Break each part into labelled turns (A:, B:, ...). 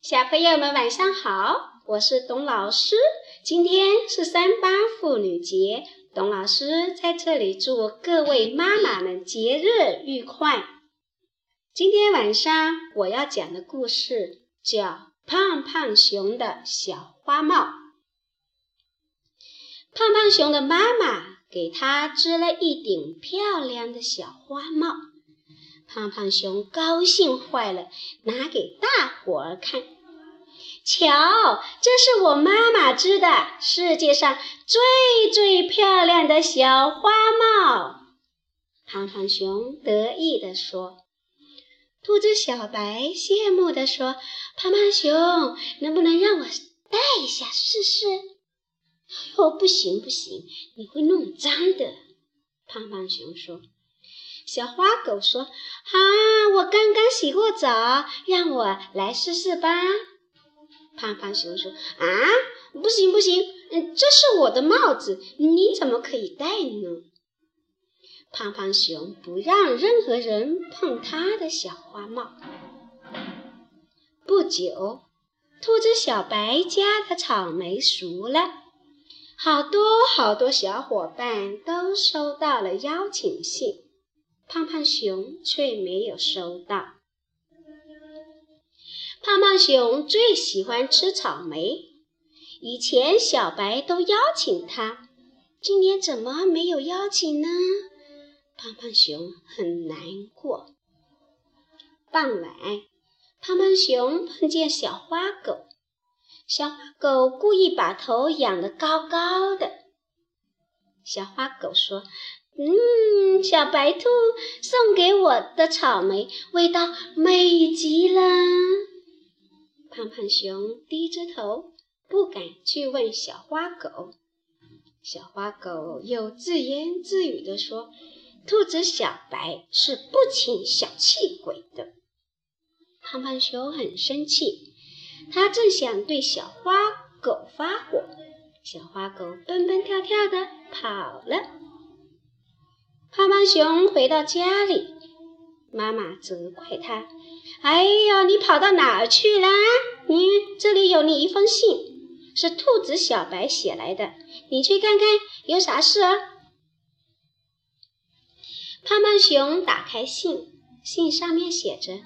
A: 小朋友们晚上好，我是董老师。今天是三八妇女节，董老师在这里祝各位妈妈们节日愉快。今天晚上我要讲的故事叫《胖胖熊的小花帽》。胖胖熊的妈妈给他织了一顶漂亮的小花帽，胖胖熊高兴坏了，拿给大伙儿看。瞧，这是我妈妈织的世界上最最漂亮的小花帽。胖胖熊得意地说。兔子小白羡慕地说：“胖胖熊，能不能让我戴一下试试？”“哦，不行不行，你会弄脏的。”胖胖熊说。小花狗说：“啊，我刚刚洗过澡，让我来试试吧。”胖胖熊说：“啊，不行不行，嗯，这是我的帽子，你怎么可以戴呢？”胖胖熊不让任何人碰他的小花帽。不久，兔子小白家的草莓熟了，好多好多小伙伴都收到了邀请信，胖胖熊却没有收到。胖胖熊最喜欢吃草莓，以前小白都邀请他，今年怎么没有邀请呢？胖胖熊很难过。傍晚，胖胖熊碰见小花狗，小花狗故意把头仰得高高的。小花狗说：“嗯，小白兔送给我的草莓味道美极了。”胖胖熊低着头，不敢去问小花狗。小花狗又自言自语地说：“兔子小白是不请小气鬼的。”胖胖熊很生气，他正想对小花狗发火，小花狗蹦蹦跳跳的跑了。胖胖熊回到家里。妈妈责怪他：“哎呀，你跑到哪儿去啦？你这里有你一封信，是兔子小白写来的，你去看看有啥事啊？”胖胖熊打开信，信上面写着：“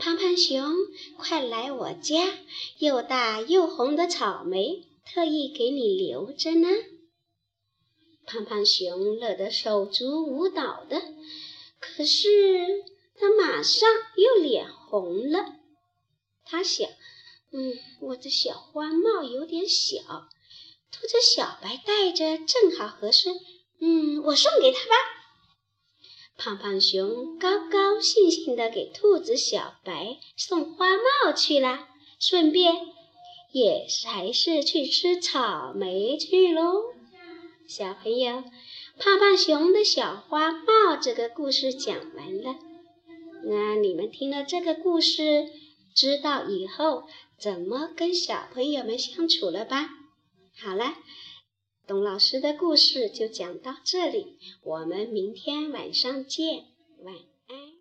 A: 胖胖熊，快来我家，又大又红的草莓，特意给你留着呢。”胖胖熊乐得手足舞蹈的，可是。他马上又脸红了。他想：“嗯，我的小花帽有点小，兔子小白戴着正好合适。嗯，我送给他吧。”胖胖熊高高兴兴地给兔子小白送花帽去了，顺便也还是去吃草莓去喽。小朋友，胖胖熊的小花帽这个故事讲完了。那你们听了这个故事，知道以后怎么跟小朋友们相处了吧？好了，董老师的故事就讲到这里，我们明天晚上见，晚。